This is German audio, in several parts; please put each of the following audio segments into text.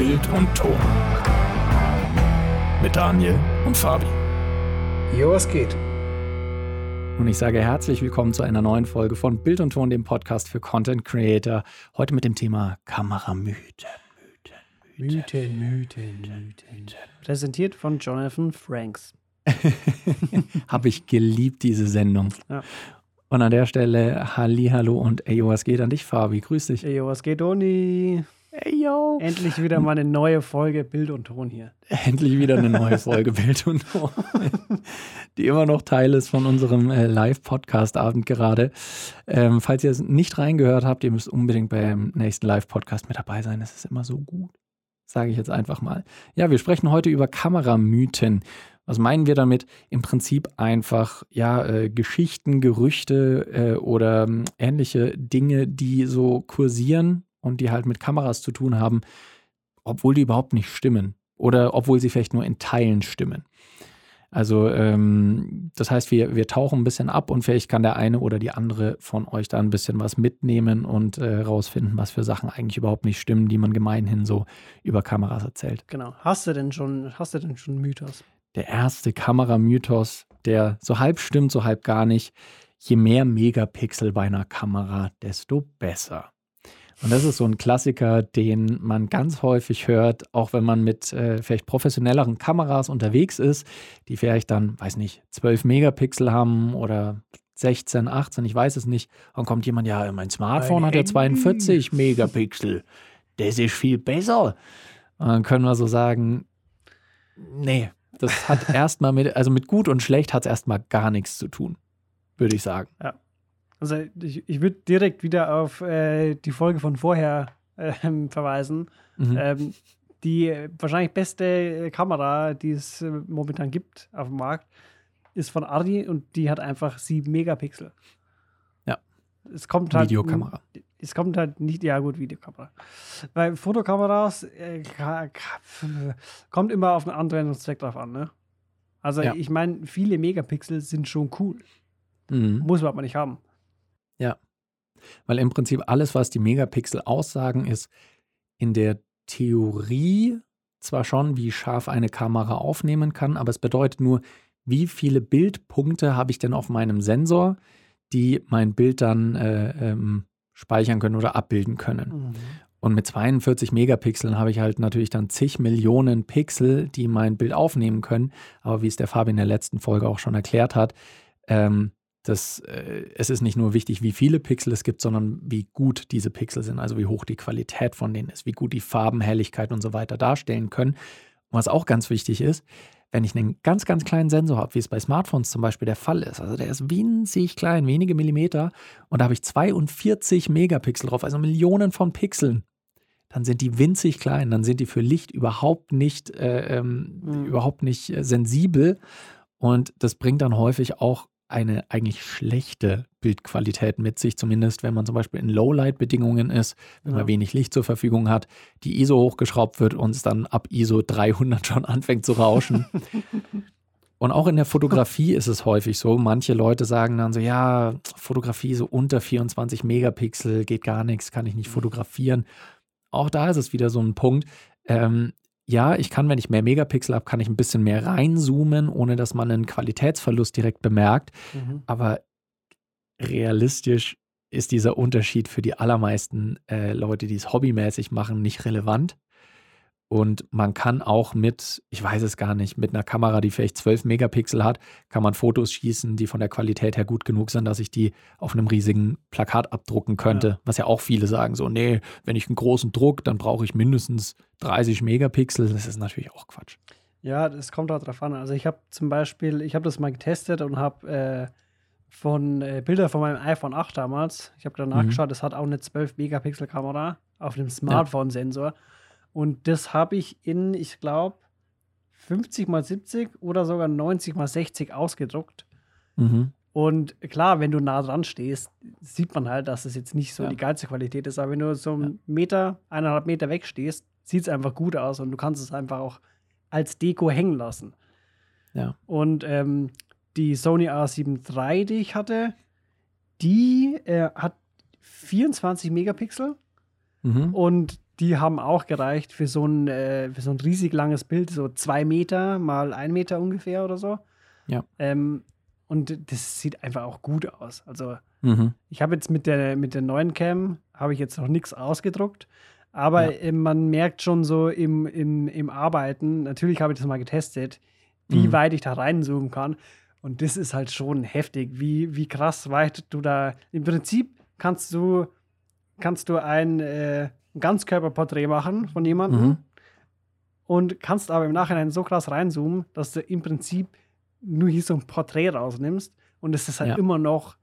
Bild und Ton. Mit Daniel und Fabi. Jo, was geht? Und ich sage herzlich willkommen zu einer neuen Folge von Bild und Ton, dem Podcast für Content Creator. Heute mit dem Thema Kameramythen. Mythen, Mythen, Mythen. Präsentiert von Jonathan Franks. Habe ich geliebt, diese Sendung. Ja. Und an der Stelle Hallo und ey, was geht an dich, Fabi? Grüß dich. Ey, was geht, Oni? Ey, yo. Endlich wieder mal eine neue Folge Bild und Ton hier. Endlich wieder eine neue Folge Bild und Ton, die immer noch Teil ist von unserem äh, Live-Podcast-Abend gerade. Ähm, falls ihr es nicht reingehört habt, ihr müsst unbedingt beim nächsten Live-Podcast mit dabei sein. Es ist immer so gut, sage ich jetzt einfach mal. Ja, wir sprechen heute über Kameramythen. Was meinen wir damit? Im Prinzip einfach, ja, äh, Geschichten, Gerüchte äh, oder äh, ähnliche Dinge, die so kursieren und die halt mit Kameras zu tun haben, obwohl die überhaupt nicht stimmen oder obwohl sie vielleicht nur in Teilen stimmen. Also ähm, das heißt, wir, wir tauchen ein bisschen ab und vielleicht kann der eine oder die andere von euch da ein bisschen was mitnehmen und äh, rausfinden, was für Sachen eigentlich überhaupt nicht stimmen, die man gemeinhin so über Kameras erzählt. Genau. Hast du denn schon, hast du denn schon Mythos? Der erste Kameramythos, der so halb stimmt, so halb gar nicht. Je mehr Megapixel bei einer Kamera, desto besser. Und das ist so ein Klassiker, den man ganz häufig hört, auch wenn man mit äh, vielleicht professionelleren Kameras unterwegs ist, die vielleicht dann, weiß nicht, 12 Megapixel haben oder 16, 18, ich weiß es nicht. Und kommt jemand, ja, mein Smartphone hat ja 42 Megapixel. Das ist viel besser. Und dann können wir so sagen, nee, das hat erstmal mit, also mit gut und schlecht hat es erstmal gar nichts zu tun, würde ich sagen. Ja. Also ich, ich würde direkt wieder auf äh, die Folge von vorher äh, verweisen. Mhm. Ähm, die wahrscheinlich beste Kamera, die es äh, momentan gibt auf dem Markt, ist von Arri und die hat einfach 7 Megapixel. Ja. Es kommt halt. Videokamera. Es kommt halt nicht, ja gut, Videokamera. Bei Fotokameras äh, kommt immer auf einen Anwendungszweck drauf an, ne? Also Ja. ich meine, viele Megapixel sind schon cool. Mhm. Muss man aber nicht haben. Weil im Prinzip alles, was die Megapixel aussagen, ist in der Theorie zwar schon, wie scharf eine Kamera aufnehmen kann, aber es bedeutet nur, wie viele Bildpunkte habe ich denn auf meinem Sensor, die mein Bild dann äh, ähm, speichern können oder abbilden können. Und mit 42 Megapixeln habe ich halt natürlich dann zig Millionen Pixel, die mein Bild aufnehmen können. Aber wie es der Fabi in der letzten Folge auch schon erklärt hat, ähm, das, äh, es ist nicht nur wichtig, wie viele Pixel es gibt, sondern wie gut diese Pixel sind, also wie hoch die Qualität von denen ist, wie gut die Farben, Helligkeit und so weiter darstellen können. Und was auch ganz wichtig ist, wenn ich einen ganz, ganz kleinen Sensor habe, wie es bei Smartphones zum Beispiel der Fall ist, also der ist winzig klein, wenige Millimeter, und da habe ich 42 Megapixel drauf, also Millionen von Pixeln, dann sind die winzig klein, dann sind die für Licht überhaupt nicht, äh, ähm, Mhm. überhaupt nicht äh, sensibel. Und das bringt dann häufig auch eine eigentlich schlechte Bildqualität mit sich, zumindest wenn man zum Beispiel in Lowlight-Bedingungen ist, wenn Ja. man wenig Licht zur Verfügung hat, die ISO hochgeschraubt wird und es dann ab ISO 300 schon anfängt zu rauschen. Und auch in der Fotografie ist es häufig so. Manche Leute sagen dann so, ja, Fotografie so unter 24 Megapixel geht gar nichts, kann ich nicht fotografieren. Auch da ist es wieder so ein Punkt. Ähm, ja, ich kann, wenn ich mehr Megapixel habe, kann ich ein bisschen mehr reinzoomen, ohne dass man einen Qualitätsverlust direkt bemerkt. Mhm. Aber realistisch ist dieser Unterschied für die allermeisten äh, Leute, die es hobbymäßig machen, nicht relevant. Und man kann auch mit, ich weiß es gar nicht, mit einer Kamera, die vielleicht 12 Megapixel hat, kann man Fotos schießen, die von der Qualität her gut genug sind, dass ich die auf einem riesigen Plakat abdrucken könnte. Ja. Was ja auch viele sagen, so, nee, wenn ich einen großen Druck, dann brauche ich mindestens 30 Megapixel. Das ist natürlich auch Quatsch. Ja, das kommt auch drauf an. Also ich habe zum Beispiel, ich habe das mal getestet und habe äh, von äh, Bilder von meinem iPhone 8 damals, ich habe da Mhm. nachgeschaut, das hat auch eine 12 Megapixel Kamera auf dem Smartphone-Sensor. Und das habe ich in, ich glaube, 50 mal 70 oder sogar 90 mal 60 ausgedruckt. Mhm. Und klar, wenn du nah dran stehst, sieht man halt, dass es jetzt nicht so Ja. die geilste Qualität ist. Aber wenn du so einen Meter, eineinhalb Meter weg stehst, sieht es einfach gut aus und du kannst es einfach auch als Deko hängen lassen. Ja. Und ähm, die Sony A7 III, die ich hatte, die äh, hat 24 Megapixel Mhm. und die haben auch gereicht für so ein, äh, für so ein riesig langes Bild, so zwei Meter mal ein Meter ungefähr oder so. Ja. Ähm, und das sieht einfach auch gut aus. Also Mhm. ich habe jetzt mit der, mit der neuen Cam, habe ich jetzt noch nichts ausgedruckt. Aber Ja. äh, man merkt schon so im, im, im Arbeiten, natürlich habe ich das mal getestet, wie Mhm. weit ich da reinzoomen kann. Und das ist halt schon heftig, wie, wie krass weit du da. Im Prinzip kannst du, kannst du ein, äh, ein Ganzkörperporträt machen von jemandem Mhm. und kannst aber im Nachhinein so krass reinzoomen, dass du im Prinzip nur hier so ein Porträt rausnimmst und es ist halt Ja. immer noch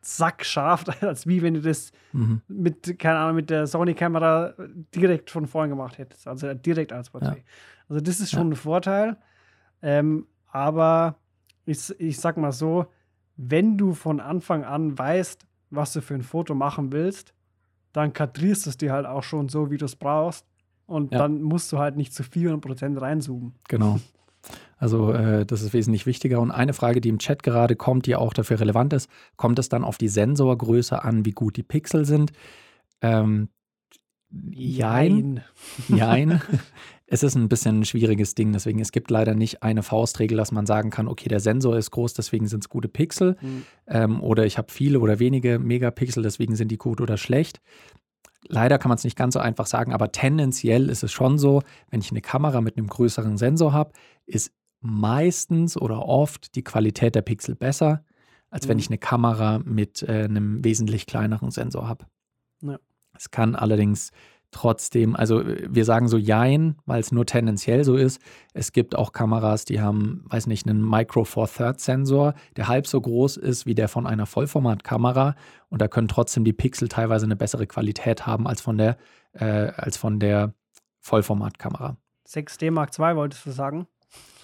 sackscharf, als wie wenn du das Mhm. mit, keine Ahnung, mit der Sony-Kamera direkt von vorn gemacht hättest. Also direkt als Porträt. Also das ist schon ein Vorteil. Ähm, aber ich, ich sag mal so, wenn du von Anfang an weißt, was du für ein Foto machen willst, dann kadrierst du es dir halt auch schon so, wie du es brauchst. Und Ja. dann musst du halt nicht zu 400% reinzoomen. Genau. Also äh, das ist wesentlich wichtiger. Und eine Frage, die im Chat gerade kommt, die auch dafür relevant ist, kommt es dann auf die Sensorgröße an, wie gut die Pixel sind? Ähm, jein. Jein. es ist ein bisschen ein schwieriges Ding, deswegen es gibt leider nicht eine Faustregel, dass man sagen kann, okay, der Sensor ist groß, deswegen sind es gute Pixel. Hm. Ähm, oder ich habe viele oder wenige Megapixel, deswegen sind die gut oder schlecht. Leider kann man es nicht ganz so einfach sagen, aber tendenziell ist es schon so, wenn ich eine Kamera mit einem größeren Sensor habe, ist meistens oder oft die Qualität der Pixel besser, als wenn Mhm. ich eine Kamera mit äh, einem wesentlich kleineren Sensor habe. Ja. Es kann allerdings trotzdem, also äh, wir sagen so Jein, weil es nur tendenziell so ist. Es gibt auch Kameras, die haben, weiß nicht, einen Micro Four Thirds Sensor, der halb so groß ist wie der von einer Vollformatkamera und da können trotzdem die Pixel teilweise eine bessere Qualität haben als von der, äh, als von der Vollformatkamera. 6D Mark II wolltest du sagen?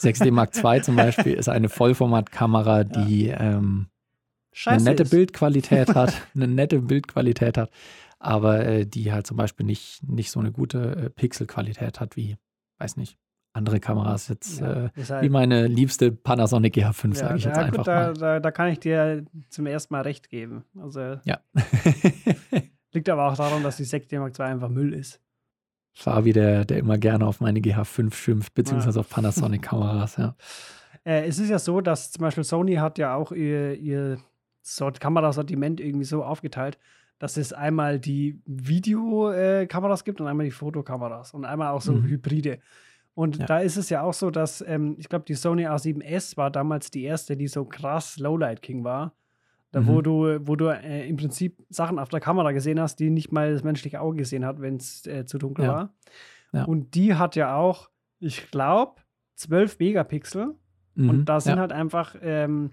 6D Mark II zum Beispiel ist eine Vollformatkamera, die ähm, eine nette ist. Bildqualität hat, eine nette Bildqualität hat, aber äh, die halt zum Beispiel nicht, nicht so eine gute äh, Pixelqualität hat wie, weiß nicht, andere Kameras jetzt, Ja, äh, halt- wie meine liebste Panasonic GH5, Ja, sage ich jetzt ja, einfach gut, da, mal. da, da kann ich dir zum ersten Mal recht geben. Also Ja. liegt aber auch daran, dass die 6D Mark II einfach Müll ist. Fabi, der, der immer gerne auf meine GH5 schimpft, beziehungsweise auf Panasonic-Kameras, ja. Äh, es ist ja so, dass zum Beispiel Sony hat ja auch ihr, ihr Sort Kamerasortiment irgendwie so aufgeteilt, dass es einmal die Videokameras gibt und einmal die Fotokameras und einmal auch so Mhm. Hybride. Und Ja. da ist es ja auch so, dass ähm, ich glaube, die Sony A7S war damals die erste, die so krass Lowlight King war. Da, wo Mhm. du, wo du äh, im Prinzip Sachen auf der Kamera gesehen hast, die nicht mal das menschliche Auge gesehen hat, wenn es äh, zu dunkel Ja. war. Ja. Und die hat ja auch, ich glaube, 12 Megapixel. Mhm, Und da sind halt einfach ähm,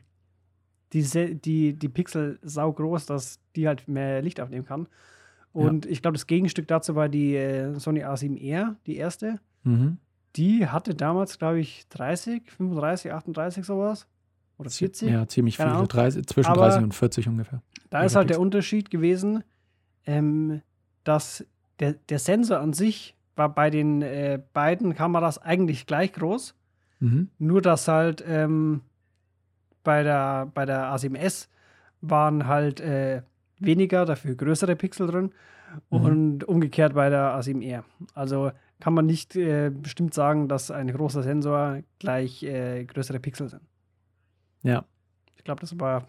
die, die, die Pixel sau groß, dass die halt mehr Licht aufnehmen kann. Und ich glaube, das Gegenstück dazu war die äh, Sony A7R, die erste. Mhm. Die hatte damals, glaube ich, 30, 35, 38 sowas. Oder 40. Ja, ziemlich Keine viele, Ahnung. 30, zwischen Aber- 30 und 40 ungefähr. Da ist halt der. Unterschied gewesen, ähm, dass der, der Sensor an sich war bei den äh, beiden Kameras eigentlich gleich groß. Mhm. Nur dass halt ähm, bei, der, bei der A7S waren halt äh, weniger, dafür größere Pixel drin. Mhm. Und umgekehrt bei der A7R. Also kann man nicht äh, bestimmt sagen, dass ein großer Sensor gleich äh, größere Pixel sind. Ja. Ich glaube, das war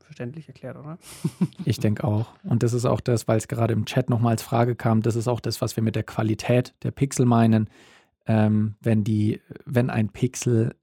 verständlich erklärt, oder? Ich denke auch. Und das ist auch das, weil es gerade im Chat nochmal als Frage kam, das ist auch das, was wir mit der Qualität der Pixel meinen. Ähm, wenn, die, wenn ein Pixel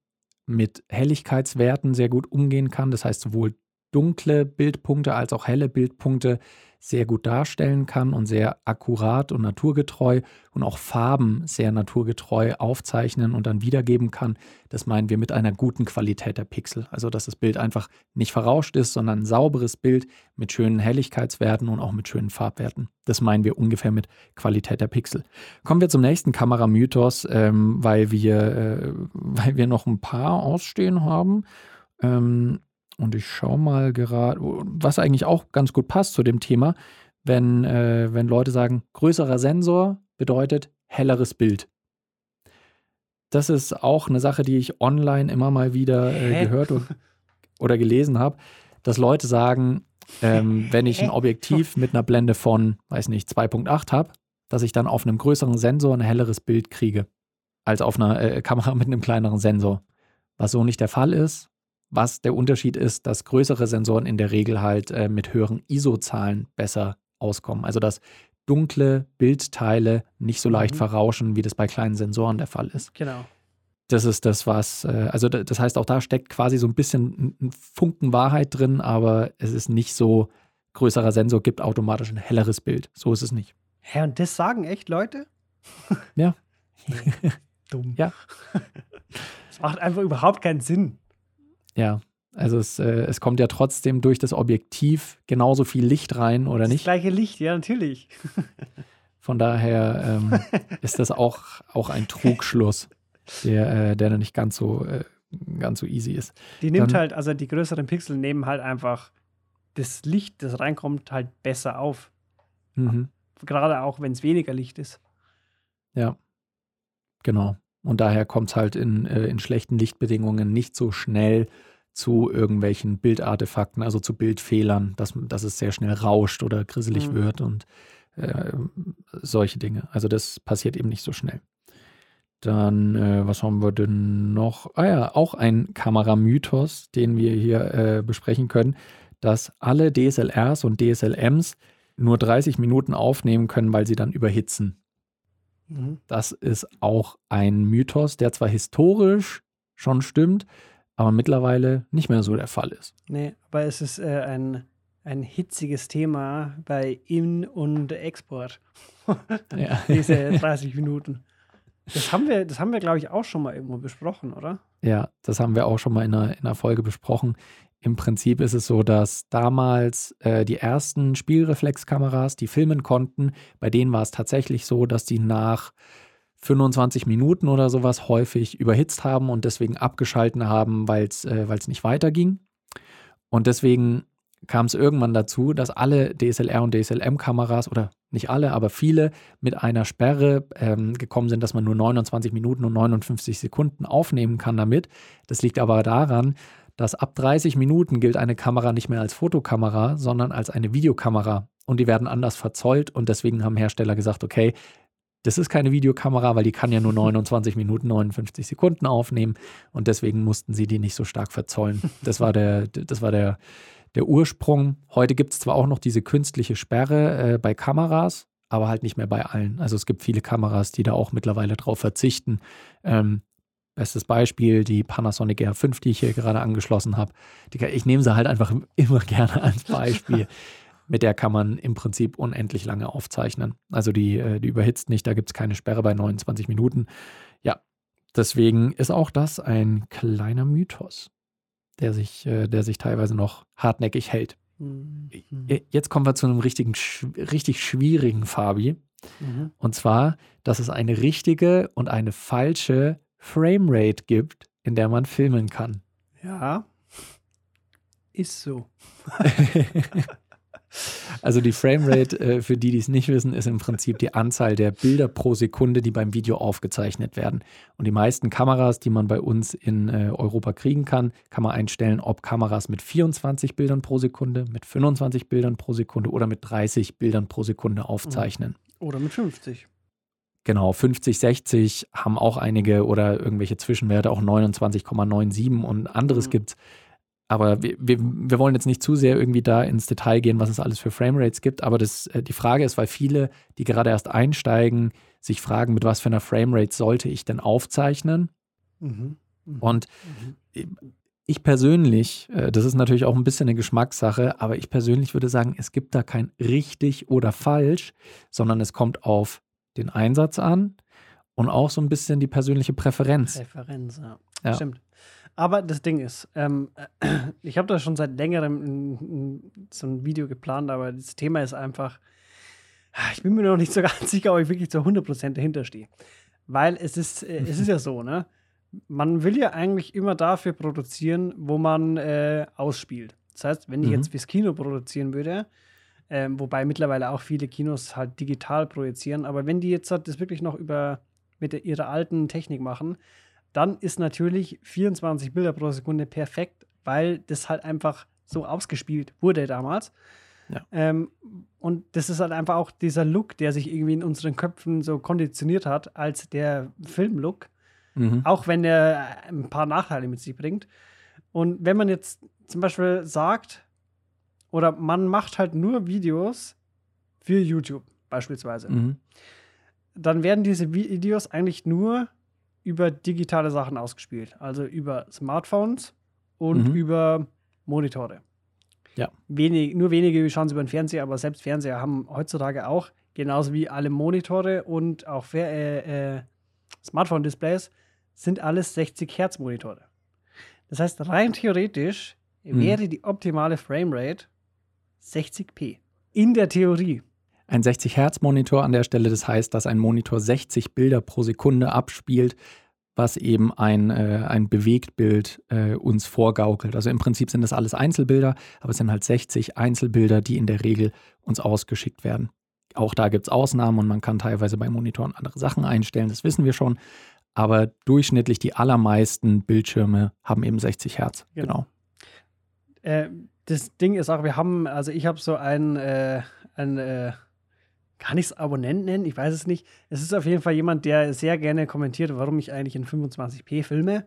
mit Helligkeitswerten sehr gut umgehen kann, das heißt sowohl dunkle Bildpunkte als auch helle Bildpunkte sehr gut darstellen kann und sehr akkurat und naturgetreu und auch Farben sehr naturgetreu aufzeichnen und dann wiedergeben kann. Das meinen wir mit einer guten Qualität der Pixel. Also, dass das Bild einfach nicht verrauscht ist, sondern ein sauberes Bild mit schönen Helligkeitswerten und auch mit schönen Farbwerten. Das meinen wir ungefähr mit Qualität der Pixel. Kommen wir zum nächsten Kameramythos, ähm, weil, wir, äh, weil wir noch ein paar ausstehen haben. Ähm, und ich schaue mal gerade, was eigentlich auch ganz gut passt zu dem Thema, wenn, äh, wenn Leute sagen, größerer Sensor bedeutet helleres Bild. Das ist auch eine Sache, die ich online immer mal wieder äh, gehört und, oder gelesen habe, dass Leute sagen, ähm, wenn ich ein? Objektiv mit einer Blende von, weiß nicht, 2.8 habe, dass ich dann auf einem größeren Sensor ein helleres Bild kriege, als auf einer äh, Kamera mit einem kleineren Sensor. Was so nicht der Fall ist. Was der Unterschied ist, dass größere Sensoren in der Regel halt äh, mit höheren ISO-Zahlen besser auskommen. Also dass dunkle Bildteile nicht so leicht Mhm. verrauschen, wie das bei kleinen Sensoren der Fall ist. Genau. Das ist das, was, äh, also da- das heißt, auch da steckt quasi so ein bisschen ein Funken Wahrheit drin, aber es ist nicht so, größerer Sensor gibt automatisch ein helleres Bild. So ist es nicht. Hä, und das sagen echt Leute? Ja. Dumm. Ja. Das macht einfach überhaupt keinen Sinn. Ja, also es, äh, es kommt ja trotzdem durch das Objektiv genauso viel Licht rein, oder Das nicht? gleiche Licht, ja, natürlich. Von daher ähm, ist das auch, auch ein Trugschluss, der, äh, der dann nicht ganz so, äh, ganz so easy ist. Die nimmt Dann- halt, also die größeren Pixel nehmen halt einfach das Licht, das reinkommt, halt besser auf. Mhm. Gerade auch, wenn es weniger Licht ist. Ja, genau. Und daher kommt es halt in, äh, in schlechten Lichtbedingungen nicht so schnell zu irgendwelchen Bildartefakten, also zu Bildfehlern, dass, dass es sehr schnell rauscht oder grisselig Mhm. wird und äh, solche Dinge. Also das passiert eben nicht so schnell. Dann, äh, was haben wir denn noch? Ah ja, auch ein Kameramythos, den wir hier äh, besprechen können, dass alle DSLRs und DSLMs nur 30 Minuten aufnehmen können, weil sie dann überhitzen. Mhm. Das ist auch ein Mythos, der zwar historisch schon stimmt, aber mittlerweile nicht mehr so der Fall ist. Nee, aber es ist äh, ein, ein hitziges Thema bei In- und Export. Diese 30 Minuten. Das haben wir, das haben wir, glaube ich, auch schon mal irgendwo besprochen, oder? Ja, das haben wir auch schon mal in einer, in einer Folge besprochen. Im Prinzip ist es so, dass damals äh, die ersten Spielreflexkameras, die filmen konnten, bei denen war es tatsächlich so, dass die nach 25 Minuten oder sowas häufig überhitzt haben und deswegen abgeschalten haben, weil es äh, nicht weiterging. Und deswegen kam es irgendwann dazu, dass alle DSLR und DSLM-Kameras oder nicht alle, aber viele mit einer Sperre ähm, gekommen sind, dass man nur 29 Minuten und 59 Sekunden aufnehmen kann damit. Das liegt aber daran, dass ab 30 Minuten gilt eine Kamera nicht mehr als Fotokamera, sondern als eine Videokamera. Und die werden anders verzollt und deswegen haben Hersteller gesagt, okay, das ist keine Videokamera, weil die kann ja nur 29 Minuten 59 Sekunden aufnehmen und deswegen mussten sie die nicht so stark verzollen. Das war der, das war der, der Ursprung. Heute gibt es zwar auch noch diese künstliche Sperre äh, bei Kameras, aber halt nicht mehr bei allen. Also es gibt viele Kameras, die da auch mittlerweile drauf verzichten. Ähm, bestes Beispiel, die Panasonic R5, die ich hier gerade angeschlossen habe. Ich nehme sie halt einfach immer gerne als Beispiel. Mit der kann man im Prinzip unendlich lange aufzeichnen. Also die, äh, die überhitzt nicht, da gibt es keine Sperre bei 29 Minuten. Ja, deswegen ist auch das ein kleiner Mythos, der sich, äh, der sich teilweise noch hartnäckig hält. Mhm. Jetzt kommen wir zu einem richtigen, sch- richtig schwierigen Fabi. Mhm. Und zwar, dass es eine richtige und eine falsche Framerate gibt, in der man filmen kann. Ja. Ist so. Also die Framerate, äh, für die, die es nicht wissen, ist im Prinzip die Anzahl der Bilder pro Sekunde, die beim Video aufgezeichnet werden. Und die meisten Kameras, die man bei uns in äh, Europa kriegen kann, kann man einstellen, ob Kameras mit 24 Bildern pro Sekunde, mit 25 Bildern pro Sekunde oder mit 30 Bildern pro Sekunde aufzeichnen. Oder mit 50. Genau, 50, 60 haben auch einige oder irgendwelche Zwischenwerte, auch 29,97 und anderes Mhm. gibt's. Aber wir, wir, wir wollen jetzt nicht zu sehr irgendwie da ins Detail gehen, was es alles für Framerates gibt. Aber das, äh, die Frage ist, weil viele, die gerade erst einsteigen, sich fragen, mit was für einer Framerate sollte ich denn aufzeichnen? Mhm. Mhm. Und Mhm. ich persönlich, äh, das ist natürlich auch ein bisschen eine Geschmackssache, aber ich persönlich würde sagen, es gibt da kein richtig oder falsch, sondern es kommt auf den Einsatz an und auch so ein bisschen die persönliche Präferenz. Referenz, ja. Ja. Stimmt. Aber das Ding ist, ähm, ich habe da schon seit längerem ein, ein, so ein Video geplant, aber das Thema ist einfach, ich bin mir noch nicht so ganz sicher, ob ich wirklich zu 100% dahinter stehe. Weil es ist, äh, es ist ja so, ne? Man will ja eigentlich immer dafür produzieren, wo man äh, ausspielt. Das heißt, wenn ich Mhm. jetzt fürs Kino produzieren würde, ähm, wobei mittlerweile auch viele Kinos halt digital projizieren, aber wenn die jetzt halt das wirklich noch über mit der, ihrer alten Technik machen, dann ist natürlich 24 Bilder pro Sekunde perfekt, weil das halt einfach so ausgespielt wurde damals. Ja. Ähm, und das ist halt einfach auch dieser Look, der sich irgendwie in unseren Köpfen so konditioniert hat, als der Filmlook. Mhm. Auch wenn er ein paar Nachteile mit sich bringt. Und wenn man jetzt zum Beispiel sagt, oder man macht halt nur Videos für YouTube beispielsweise, Mhm. dann werden diese Videos eigentlich nur über digitale Sachen ausgespielt. Also über Smartphones und Mhm. über Monitore. Ja. Wenig, nur wenige schauen es über den Fernseher, aber selbst Fernseher haben heutzutage auch, genauso wie alle Monitore und auch äh, äh, Smartphone-Displays, sind alles 60 Hertz Monitore. Das heißt, rein theoretisch Mhm. wäre die optimale Framerate 60p. In der Theorie. Ein 60-Hertz-Monitor an der Stelle, das heißt, dass ein Monitor 60 Bilder pro Sekunde abspielt, was eben ein, äh, ein Bewegtbild äh, uns vorgaukelt. Also im Prinzip sind das alles Einzelbilder, aber es sind halt 60 Einzelbilder, die in der Regel uns ausgeschickt werden. Auch da gibt es Ausnahmen und man kann teilweise bei Monitoren andere Sachen einstellen, das wissen wir schon. Aber durchschnittlich die allermeisten Bildschirme haben eben 60 Hertz. Genau. Genau. Äh, das Ding ist auch, wir haben, also ich habe so ein, äh, ein äh, kann ich es Abonnent nennen? Ich weiß es nicht. Es ist auf jeden Fall jemand, der sehr gerne kommentiert, warum ich eigentlich in 25p filme.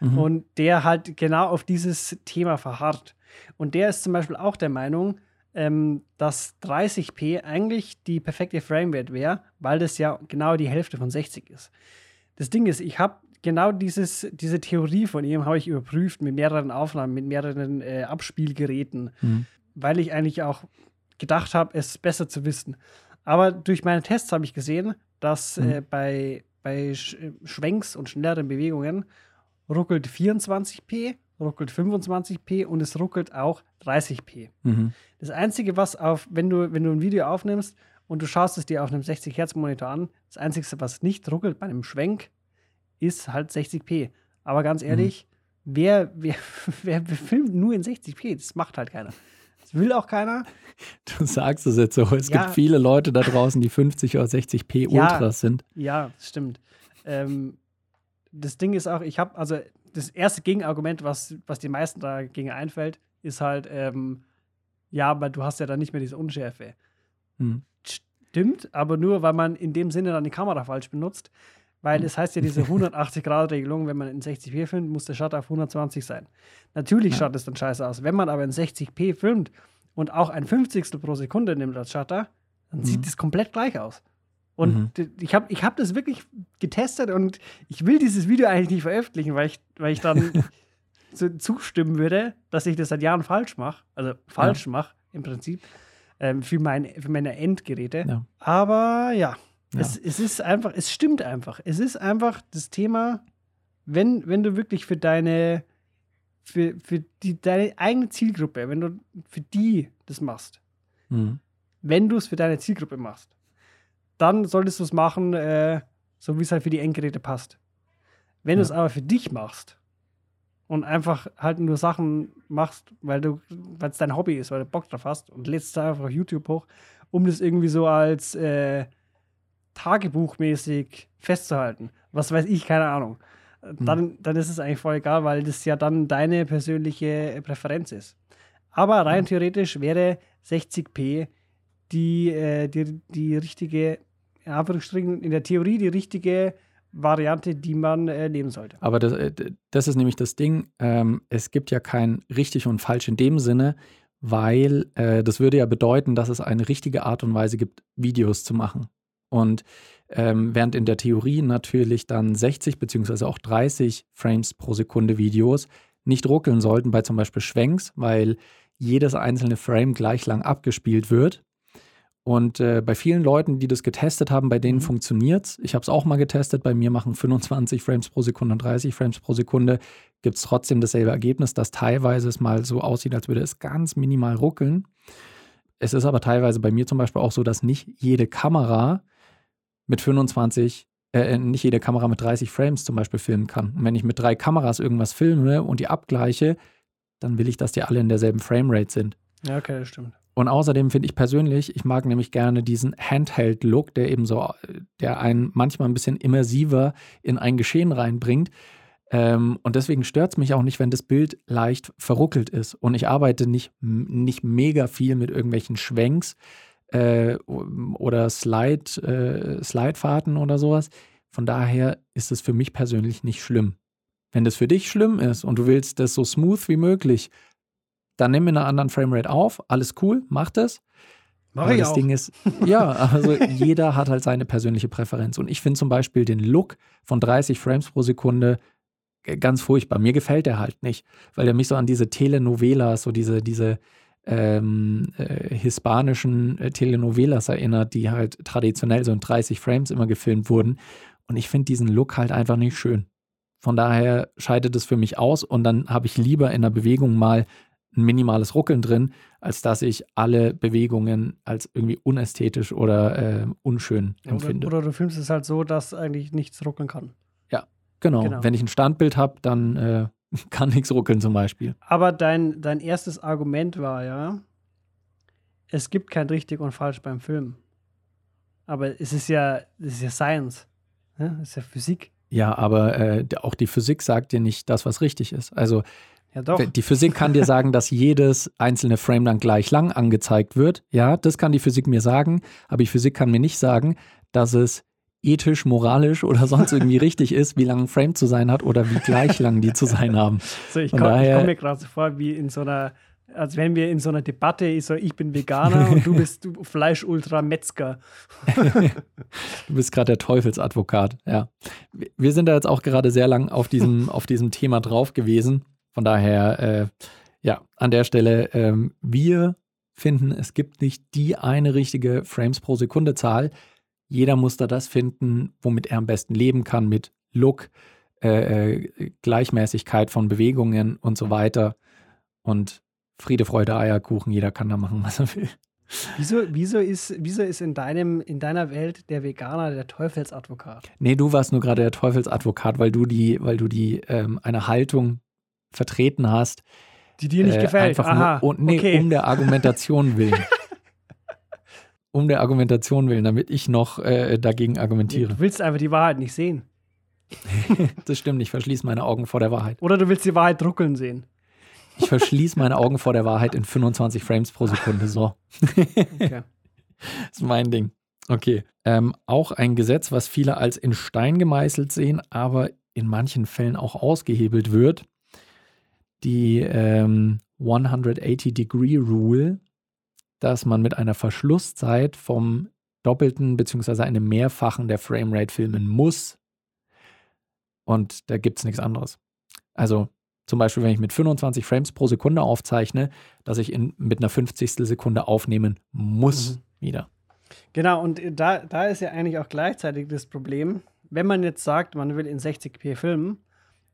Mhm. Und der halt genau auf dieses Thema verharrt. Und der ist zum Beispiel auch der Meinung, ähm, dass 30p eigentlich die perfekte Framerate wäre, weil das ja genau die Hälfte von 60 ist. Das Ding ist, ich habe genau dieses, diese Theorie von ihm habe ich überprüft mit mehreren Aufnahmen, mit mehreren äh, Abspielgeräten, Mhm. weil ich eigentlich auch gedacht habe, es besser zu wissen. Aber durch meine Tests habe ich gesehen, dass Mhm. äh, bei, bei Sch Schwenks und schnelleren Bewegungen ruckelt 24p, ruckelt 25p und es ruckelt auch 30p. Mhm. Das Einzige, was auf, wenn du, wenn du ein Video aufnimmst und du schaust es dir auf einem 60 Hertz Monitor an, das Einzige, was nicht ruckelt bei einem Schwenk, ist halt 60p. Aber ganz ehrlich, wer, wer, wer filmt nur in 60p? Das macht halt keiner. Das will auch keiner. Du sagst es jetzt so. Es Ja. gibt viele Leute da draußen, die 50 oder 60p Ja. Ultras sind. Ja, das stimmt. Ähm, das Ding ist auch, ich habe, also das erste Gegenargument, was, was die meisten dagegen einfällt, ist halt, ähm, ja, aber du hast ja dann nicht mehr diese Unschärfe. Mhm. Stimmt, aber nur, weil man in dem Sinne dann die Kamera falsch benutzt. Weil es heißt ja, diese 180-Grad-Regelung, wenn man in 60p filmt, muss der Shutter auf 120 sein. Natürlich Ja. schaut es dann scheiße aus. Wenn man aber in 60p filmt und auch ein Fünfzigstel pro Sekunde nimmt als Shutter, dann Mhm. sieht es komplett gleich aus. Und Mhm. ich habe ich hab das wirklich getestet und ich will dieses Video eigentlich nicht veröffentlichen, weil ich, weil ich dann so zustimmen würde, dass ich das seit Jahren falsch mache. Also falsch mache im Prinzip ähm, für, mein, für meine Endgeräte. Ja. Aber ja, Ja. Es, es ist einfach, es stimmt einfach. Es ist einfach das Thema, wenn, wenn du wirklich für deine, für, für die, deine eigene Zielgruppe, wenn du für die das machst, Mhm. wenn du es für deine Zielgruppe machst, dann solltest du es machen, äh, so wie es halt für die Endgeräte passt. Wenn du es Ja. aber für dich machst und einfach halt nur Sachen machst, weil du, weil es dein Hobby ist, weil du Bock drauf hast und lädst es einfach auf YouTube hoch, um das irgendwie so als äh, Tagebuchmäßig festzuhalten. Was weiß ich, keine Ahnung. Dann, dann ist es eigentlich voll egal, weil das ja dann deine persönliche Präferenz ist. Aber rein theoretisch wäre 60p die, äh, die, die richtige, in Anführungsstrichen, in der Theorie die richtige Variante, die man äh, nehmen sollte. Aber das, äh, das ist nämlich das Ding. Ähm, es gibt ja kein richtig und falsch in dem Sinne, weil äh, das würde ja bedeuten, dass es eine richtige Art und Weise gibt, Videos zu machen. Und ähm, während in der Theorie natürlich dann 60 beziehungsweise auch 30 Frames pro Sekunde Videos nicht ruckeln sollten bei zum Beispiel Schwenks, weil jedes einzelne Frame gleich lang abgespielt wird. Und äh, bei vielen Leuten, die das getestet haben, bei denen Mhm. funktioniert es. Ich habe es auch mal getestet. Bei mir machen 25 Frames pro Sekunde und 30 Frames pro Sekunde. Gibt es trotzdem dasselbe Ergebnis, dass teilweise es mal so aussieht, als würde es ganz minimal ruckeln. Es ist aber teilweise bei mir zum Beispiel auch so, dass nicht jede Kamera mit 25, äh, nicht jede Kamera mit 30 Frames zum Beispiel filmen kann. Und wenn ich mit drei Kameras irgendwas filme und die abgleiche, dann will ich, dass die alle in derselben Framerate sind. Ja, okay, das stimmt. Und außerdem finde ich persönlich, ich mag nämlich gerne diesen Handheld-Look, der eben so, der einen manchmal ein bisschen immersiver in ein Geschehen reinbringt. Ähm, und deswegen stört es mich auch nicht, wenn das Bild leicht verruckelt ist. Und ich arbeite nicht, nicht mega viel mit irgendwelchen Schwenks äh, oder Slide, äh, Slidefahrten oder sowas. Von daher ist es für mich persönlich nicht schlimm. Wenn das für dich schlimm ist und du willst das so smooth wie möglich, dann nimm in einer anderen Framerate auf. Alles cool, mach das. Mach Aber ich das auch. Ding ist, ja, also jeder hat halt seine persönliche Präferenz. Und ich finde zum Beispiel den Look von 30 Frames pro Sekunde ganz furchtbar. Mir gefällt der halt nicht, weil der mich so an diese Telenovelas, so diese, diese ähm, äh, hispanischen äh, Telenovelas erinnert, die halt traditionell so in 30 Frames immer gefilmt wurden. Und ich finde diesen Look halt einfach nicht schön. Von daher scheidet es für mich aus und dann habe ich lieber in der Bewegung mal ein minimales Ruckeln drin, als dass ich alle Bewegungen als irgendwie unästhetisch oder äh, unschön Ja, empfinde. Oder, oder du filmst es halt so, dass eigentlich nichts ruckeln kann. genau. genau. wenn ich ein Standbild habe, dann äh, kann nichts ruckeln zum Beispiel. Aber dein, dein erstes Argument war ja, es gibt kein richtig und falsch beim Film. Aber es ist ja, es ist ja Science. Ne? Es ist ja Physik. Ja, aber äh, auch die Physik sagt dir nicht das, was richtig ist. Also Ja, die Physik kann dir sagen, dass jedes einzelne Frame dann gleich lang angezeigt wird. Ja, das kann die Physik mir sagen, aber die Physik kann mir nicht sagen, dass es ethisch, moralisch oder sonst irgendwie richtig ist, wie lang ein Frame zu sein hat oder wie gleich lang die zu sein haben. So, ich komme komm mir gerade so vor, wie in so einer, als wenn wir in so einer Debatte, ich so, ich bin Veganer und du bist du Fleisch-Ultra-Metzger. Du bist gerade der Teufelsadvokat, ja. Wir- Wir sind da jetzt auch gerade sehr lang auf diesem, auf diesem Thema drauf gewesen. Von daher, äh, ja, an der Stelle, ähm, wir finden, es gibt nicht die eine richtige Frames pro Sekunde Zahl. Jeder muss da das finden, womit er am besten leben kann, mit Look, äh, äh, Gleichmäßigkeit von Bewegungen und so weiter. Und Friede, Freude, Eierkuchen, jeder kann da machen, was er will. Wieso, wieso, ist, wieso ist in, deinem, in deiner Welt der Veganer der Teufelsadvokat? Nee, du warst nur gerade der Teufelsadvokat, weil du die, weil du die ähm, eine Haltung vertreten hast. Die dir nicht äh, gefällt. Einfach Aha, nur, und, nee, okay. um der Argumentation willen. um der Argumentation willen, damit ich noch äh, dagegen argumentiere. Du willst einfach die Wahrheit nicht sehen. Das stimmt, ich verschließe meine Augen vor der Wahrheit. Oder du willst die Wahrheit druckeln sehen. Ich verschließe meine Augen vor der Wahrheit in 25 Frames pro Sekunde. So. Okay. Das ist mein Ding. Okay. Ähm, auch ein Gesetz, was viele als in Stein gemeißelt sehen, aber in manchen Fällen auch ausgehebelt wird. Die ähm, 180-Degree-Rule, dass man mit einer Verschlusszeit vom Doppelten bzw. einem Mehrfachen der Framerate filmen muss. Und da gibt es nichts anderes. Also zum Beispiel, wenn ich mit 25 Frames pro Sekunde aufzeichne, dass ich in, mit einer 50. Sekunde aufnehmen muss Mhm. wieder. Genau, und da, da ist ja eigentlich auch gleichzeitig das Problem, wenn man jetzt sagt, man will in 60p filmen,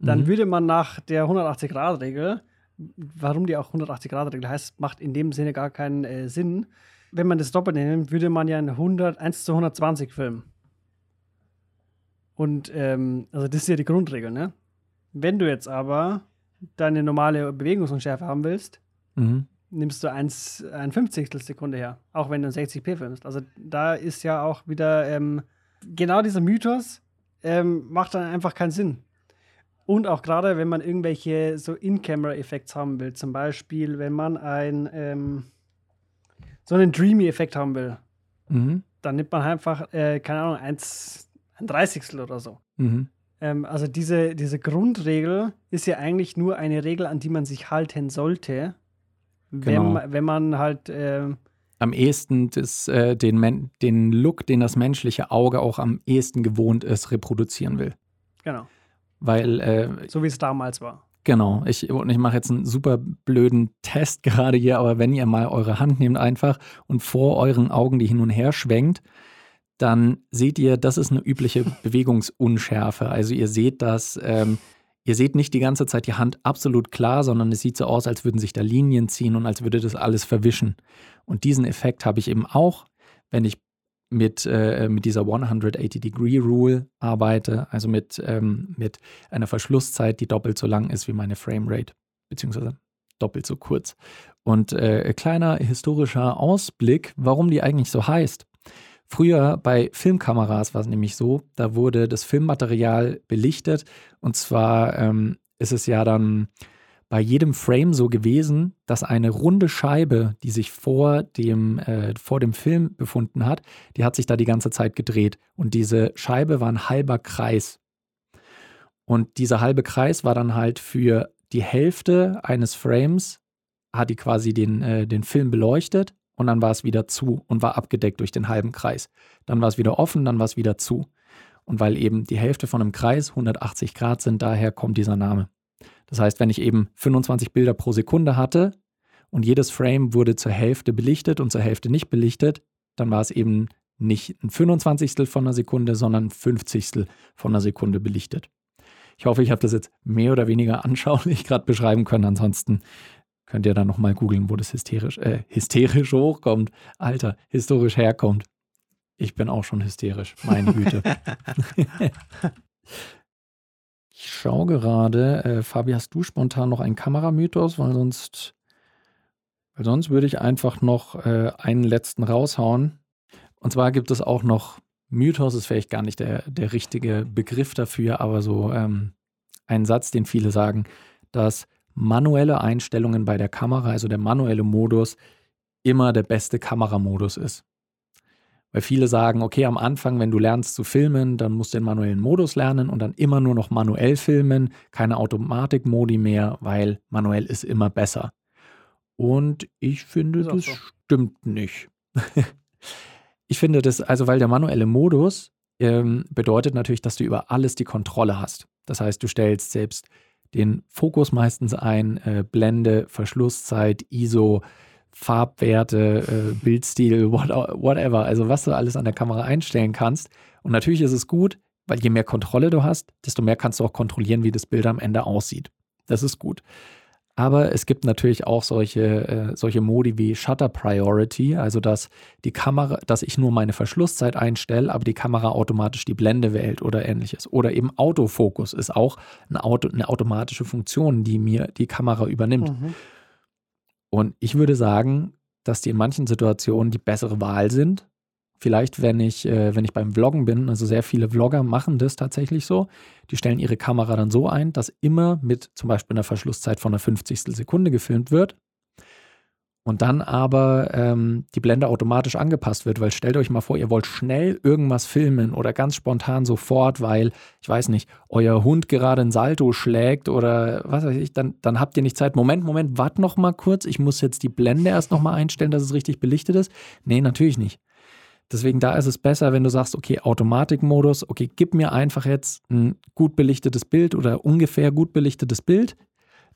dann Mhm. würde man nach der 180-Grad-Regel, warum die auch 180-Grad-Regel heißt, macht in dem Sinne gar keinen äh, Sinn. Wenn man das doppelt nimmt, würde man ja in 100, 1 zu 120 filmen. Und ähm, also das ist ja die Grundregel, ne? Wenn du jetzt aber deine normale Bewegungsunschärfe haben willst, Mhm. nimmst du eins, ein Fünfzigstel Sekunde her, auch wenn du 60p filmst. Also da ist ja auch wieder ähm, genau dieser Mythos ähm, macht dann einfach keinen Sinn. Und auch gerade, wenn man irgendwelche so In-Camera-Effekte haben will, zum Beispiel, wenn man ein ähm, so einen Dreamy-Effekt haben will, Mhm. dann nimmt man einfach, äh, keine Ahnung, eins, ein Dreißigstel oder so. Mhm. Ähm, also diese, diese Grundregel ist ja eigentlich nur eine Regel, an die man sich halten sollte, wenn, Genau. ma- wenn man halt, ähm, Am ehesten das, äh, den, den Look, den das menschliche Auge auch am ehesten gewohnt ist, reproduzieren will. genau, Weil, äh, so wie es damals war. genau, ich, und ich mache jetzt einen super blöden Test gerade hier, aber wenn ihr mal eure Hand nehmt einfach und vor euren Augen die hin und her schwenkt, dann seht ihr, das ist eine übliche Bewegungsunschärfe. Also ihr seht das, ähm, ihr seht nicht die ganze Zeit die Hand absolut klar, sondern es sieht so aus, als würden sich da Linien ziehen und als würde das alles verwischen. Und diesen Effekt habe ich eben auch, wenn ich mit, äh, mit dieser 180-Degree-Rule arbeite, also mit, ähm, mit einer Verschlusszeit, die doppelt so lang ist wie meine Framerate, beziehungsweise doppelt so kurz. Und äh, kleiner historischer Ausblick, warum die eigentlich so heißt. Früher bei Filmkameras war es nämlich so, da wurde das Filmmaterial belichtet und zwar ähm, ist es ja dann bei jedem Frame so gewesen, dass eine runde Scheibe, die sich vor dem, äh, vor dem Film befunden hat, die hat sich da die ganze Zeit gedreht. Und diese Scheibe war ein halber Kreis. Und dieser halbe Kreis war dann halt für die Hälfte eines Frames, hat die quasi den, äh, den Film beleuchtet und dann war es wieder zu und war abgedeckt durch den halben Kreis. Dann war es wieder offen, dann war es wieder zu. Und weil eben die Hälfte von einem Kreis 180 Grad sind, daher kommt dieser Name. Das heißt, wenn ich eben 25 Bilder pro Sekunde hatte und jedes Frame wurde zur Hälfte belichtet und zur Hälfte nicht belichtet, dann war es eben nicht ein 25. von einer Sekunde, sondern ein 50. von einer Sekunde belichtet. Ich hoffe, ich habe das jetzt mehr oder weniger anschaulich gerade beschreiben können. Ansonsten könnt ihr dann nochmal googeln, wo das hysterisch, äh, hysterisch hochkommt. Alter, historisch herkommt. Ich bin auch schon hysterisch. Meine Güte. Ich schaue gerade, äh, Fabi, hast du spontan noch einen Kameramythos? Weil sonst, weil sonst würde ich einfach noch äh, einen letzten raushauen. Und zwar gibt es auch noch, Mythos ist vielleicht gar nicht der, der richtige Begriff dafür, aber so ähm, ein Satz, den viele sagen, dass manuelle Einstellungen bei der Kamera, also der manuelle Modus, immer der beste Kameramodus ist. Weil viele sagen, okay, am Anfang, wenn du lernst zu filmen, dann musst du den manuellen Modus lernen und dann immer nur noch manuell filmen, keine Automatikmodi mehr, weil manuell ist immer besser. Und ich finde, das so. stimmt nicht. ich finde das, also weil der manuelle Modus ähm, bedeutet natürlich, dass du über alles die Kontrolle hast. Das heißt, du stellst selbst den Fokus meistens ein, äh, Blende, Verschlusszeit, ISO, Farbwerte, äh, Bildstil, what, whatever. Also was du alles an der Kamera einstellen kannst. Und natürlich ist es gut, weil je mehr Kontrolle du hast, desto mehr kannst du auch kontrollieren, wie das Bild am Ende aussieht. Das ist gut. Aber es gibt natürlich auch solche, äh, solche Modi wie Shutter Priority, also dass die Kamera, dass ich nur meine Verschlusszeit einstelle, aber die Kamera automatisch die Blende wählt oder ähnliches. Oder eben Autofokus ist auch ein Auto, eine automatische Funktion, die mir die Kamera übernimmt. Mhm. Und ich würde sagen, dass die in manchen Situationen die bessere Wahl sind. Vielleicht, wenn ich, äh, wenn ich beim Vloggen bin, also sehr viele Vlogger machen das tatsächlich so. Die stellen ihre Kamera dann so ein, dass immer mit zum Beispiel einer Verschlusszeit von einer 50. Sekunde gefilmt wird und dann aber ähm, die Blende automatisch angepasst wird, weil stellt euch mal vor, ihr wollt schnell irgendwas filmen oder ganz spontan sofort, weil, ich weiß nicht, euer Hund gerade ein Salto schlägt oder was weiß ich, dann, dann habt ihr nicht Zeit. Moment, Moment, wart noch mal kurz, ich muss jetzt die Blende erst noch mal einstellen, dass es richtig belichtet ist. Nee, natürlich nicht. Deswegen da ist es besser, wenn du sagst, okay, Automatikmodus, okay, gib mir einfach jetzt ein gut belichtetes Bild oder ungefähr gut belichtetes Bild.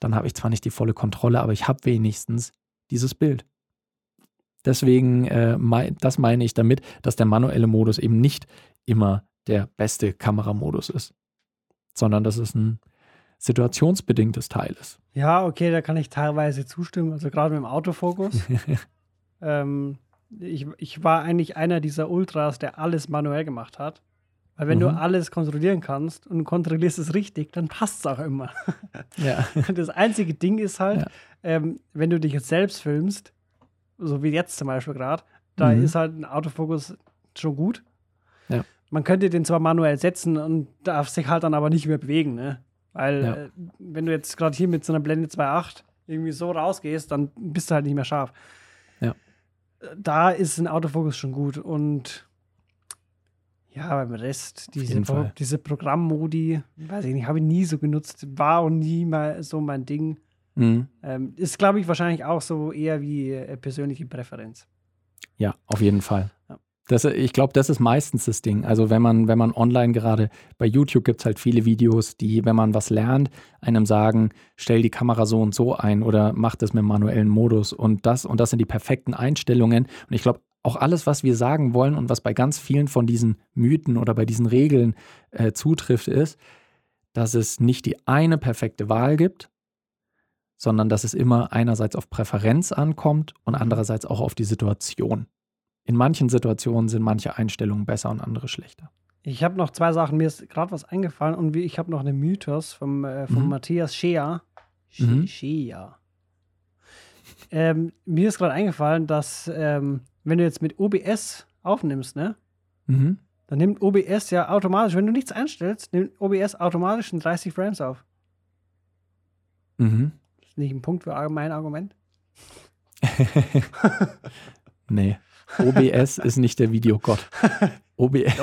Dann habe ich zwar nicht die volle Kontrolle, aber ich habe wenigstens dieses Bild. Deswegen, äh, mein, das meine ich damit, dass der manuelle Modus eben nicht immer der beste Kameramodus ist, sondern dass es ein situationsbedingtes Teil ist. Ja, okay, da kann ich teilweise zustimmen. Also gerade mit dem Autofokus. ähm, ich, ich war eigentlich einer dieser Ultras, der alles manuell gemacht hat. Weil wenn mhm. du alles kontrollieren kannst und kontrollierst es richtig, dann passt es auch immer. Ja. Das einzige Ding ist halt, ja. Ähm, wenn du dich jetzt selbst filmst, so wie jetzt zum Beispiel gerade, da mhm. ist halt ein Autofokus schon gut. Ja. Man könnte den zwar manuell setzen und darf sich halt dann aber nicht mehr bewegen, ne? Weil ja. äh, wenn du jetzt gerade hier mit so einer Blende 2.8 irgendwie so rausgehst, dann bist du halt nicht mehr scharf. Ja. Da ist ein Autofokus schon gut und ja, beim Rest, diese, Pro diese Programmmodi, weiß ich nicht, habe ich nie so genutzt, war und nie mal so mein Ding. Mhm. Ähm, ist, glaube ich, wahrscheinlich auch so eher wie äh, persönliche Präferenz. Ja, auf jeden Fall. Ja. Das, ich glaube, das ist meistens das Ding. Also wenn man, wenn man online gerade bei YouTube gibt es halt viele Videos, die, wenn man was lernt, einem sagen, stell die Kamera so und so ein oder mach das mit manuellen Modus und das und das sind die perfekten Einstellungen. Und ich glaube, auch alles, was wir sagen wollen und was bei ganz vielen von diesen Mythen oder bei diesen Regeln äh, zutrifft, ist, dass es nicht die eine perfekte Wahl gibt, sondern dass es immer einerseits auf Präferenz ankommt und andererseits auch auf die Situation. In manchen Situationen sind manche Einstellungen besser und andere schlechter. Ich habe noch zwei Sachen. Mir ist gerade was eingefallen und ich habe noch einen Mythos vom, äh, von mhm. Matthias Schea. Mhm. Schea. Ähm, mir ist gerade eingefallen, dass ähm, wenn du jetzt mit OBS aufnimmst, ne? Mhm. Dann nimmt OBS ja automatisch, wenn du nichts einstellst, nimmt OBS automatisch in 30 Frames auf. Mhm. Nicht ein Punkt für mein Argument. nee. OBS ist nicht der Videogott. OBS,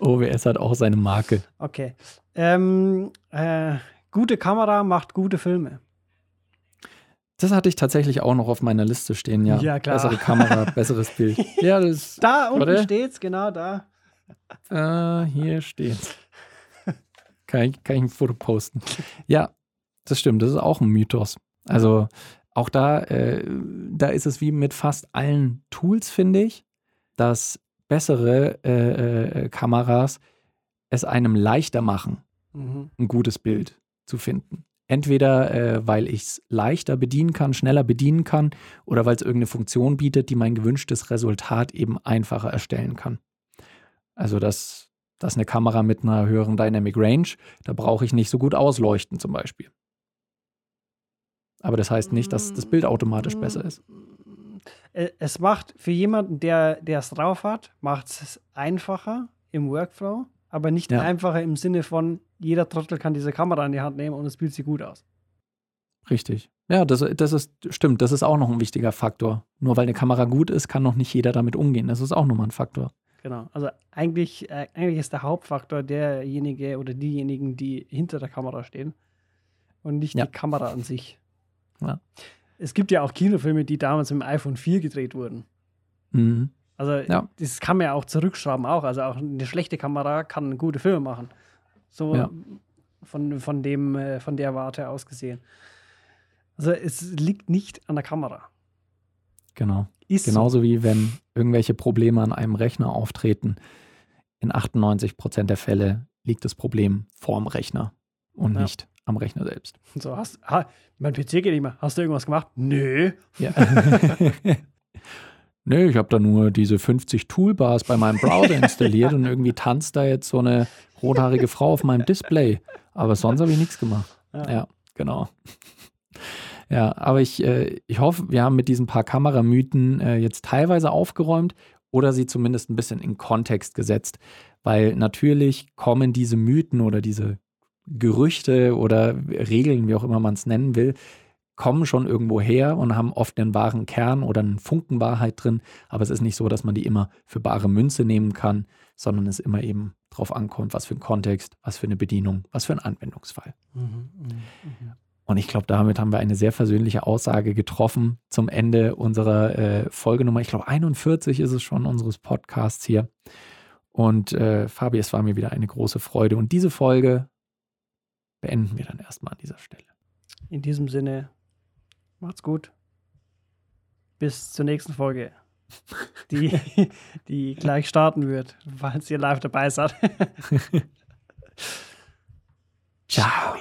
OBS hat auch seine Marke. Okay. Ähm, äh, gute Kamera macht gute Filme. Das hatte ich tatsächlich auch noch auf meiner Liste stehen, ja. Ja, klar. Bessere Kamera, besseres Bild. Ja, das. Da unten Warte. steht's, genau da. Äh, hier steht's. Kann ich, kann ich ein Foto posten? Ja, das stimmt. Das ist auch ein Mythos. Also auch da, äh, da ist es wie mit fast allen Tools, finde ich, dass bessere äh, äh, Kameras es einem leichter machen, Mhm. ein gutes Bild zu finden. Entweder äh, weil ich es leichter bedienen kann, schneller bedienen kann oder weil es irgendeine Funktion bietet, die mein gewünschtes Resultat eben einfacher erstellen kann. Also dass, dass eine Kamera mit einer höheren Dynamic Range, da brauche ich nicht so gut ausleuchten zum Beispiel. Aber das heißt nicht, dass das Bild automatisch besser ist. Äh, Es macht für jemanden, der es drauf hat, macht es einfacher im Workflow, aber nicht Ja. einfacher im Sinne von, jeder Trottel kann diese Kamera in die Hand nehmen und das Bild sieht gut aus. Richtig. Ja, das, das ist, stimmt, das ist auch noch ein wichtiger Faktor. Nur weil eine Kamera gut ist, kann noch nicht jeder damit umgehen. Das ist auch nochmal ein Faktor. Genau. Also eigentlich, äh, eigentlich ist der Hauptfaktor derjenige oder diejenigen, die hinter der Kamera stehen und nicht Ja. die Kamera an sich. Ja. Es gibt ja auch Kinofilme, die damals mit dem iPhone 4 gedreht wurden. Mhm. Also Ja. das kann man ja auch zurückschrauben auch. Also auch eine schlechte Kamera kann gute Filme machen. So Ja. von, von dem, äh, von der Warte aus gesehen. Also es liegt nicht an der Kamera. Genau. Ist so. Genauso wie wenn irgendwelche Probleme an einem Rechner auftreten. In 98 Prozent der Fälle liegt das Problem vorm Rechner und Ja. nicht am Rechner selbst. So hast, ha, mein PC geht nicht mehr. Hast du irgendwas gemacht? Nö. Ja. Nö, ich habe da nur diese 50 Toolbars bei meinem Browser installiert und irgendwie tanzt da jetzt so eine rothaarige Frau auf meinem Display. Aber sonst habe ich nichts gemacht. Ja. Ja, genau. Ja, aber ich, äh, ich hoffe, wir haben mit diesen paar Kameramythen äh, jetzt teilweise aufgeräumt oder sie zumindest ein bisschen in Kontext gesetzt, weil natürlich kommen diese Mythen oder diese Gerüchte oder Regeln, wie auch immer man es nennen will, kommen schon irgendwo her und haben oft einen wahren Kern oder einen Funken Wahrheit drin, aber es ist nicht so, dass man die immer für bare Münze nehmen kann, sondern es immer eben drauf ankommt, was für ein Kontext, was für eine Bedienung, was für ein Anwendungsfall. Mhm, mhm, mhm. Und ich glaube, damit haben wir eine sehr versöhnliche Aussage getroffen zum Ende unserer äh, Folgenummer. Ich glaube, 41 ist es schon unseres Podcasts hier. Und äh, Fabi, es war mir wieder eine große Freude. Und diese Folge beenden wir dann erstmal an dieser Stelle. In diesem Sinne, macht's gut. Bis zur nächsten Folge, die, die gleich starten wird, falls ihr live dabei seid. Ciao.